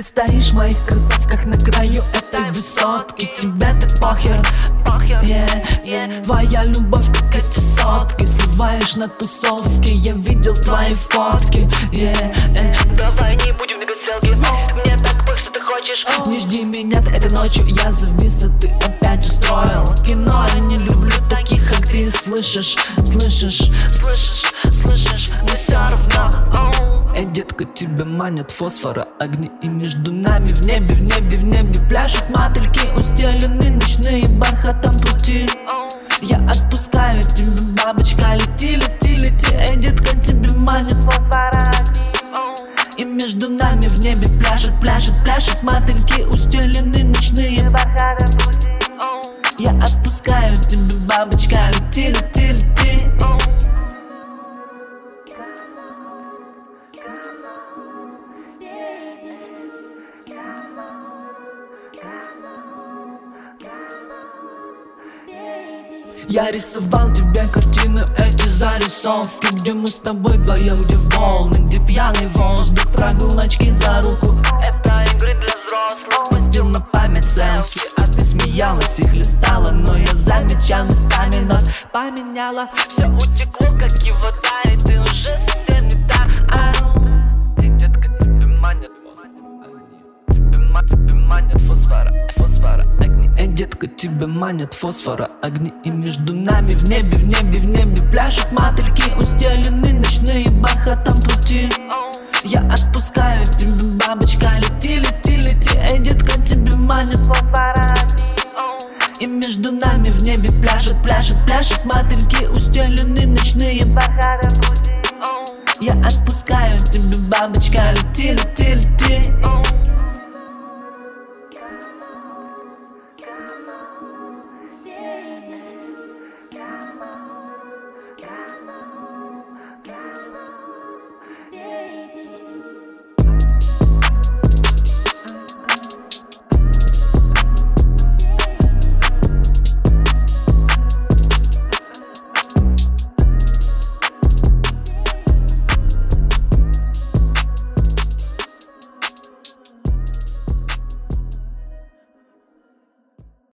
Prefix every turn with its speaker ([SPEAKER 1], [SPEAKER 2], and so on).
[SPEAKER 1] Ты стоишь в моих кроссовках на краю этой высотки. Тебе так похер, yeah, yeah. Твоя любовь как эти сотки. Сливаешь на тусовке, я видел твои фотки. Yeah, yeah.
[SPEAKER 2] Давай не будем двигать селфи Мне так пых, что ты хочешь.
[SPEAKER 1] Не жди меня этой ночью, я завис, а ты опять устроил. Кино, я не люблю таких, как ты. Слышишь, слышишь,
[SPEAKER 2] Слышишь, слышишь, мне все равно.
[SPEAKER 1] Эй, детка, тебя манят фосфора Огни и между нами в небе, в небе, в небе Пляшут мотыльки, устелены ночные бархатом пути. Я отпускаю тебя, бабочка, лети, лети, лети Эй, детка, тебя манят. Фосфора И между нами в небе пляшут, пляшут, пляшут мотыльки Я рисовал тебе картины, эти зарисовки Где мы с тобой вдвоем, где волны, где пьяный воздух Прогулочки за руку,
[SPEAKER 2] Это игры для взрослых.
[SPEAKER 1] Постил на память селфи А ты смеялась и хлестала, но я замечал местами нос Поменяла
[SPEAKER 2] Все утекло, как и вода И ты уже
[SPEAKER 1] детка, тебя манят фосфора Огни и между нами в небе, в небе, в небе Пляшут мотыльки, устелены ночные бархатом пути. Я отпускаю тебя, бабочка, лети, лети, лети Эй, детка, тебя манят. Фосфора И между нами в небе пляшут, пляшут, пляшут мотыльки Устелены ночные бархатом пути. Я отпускаю тебя, бабочка, лети, лети, лети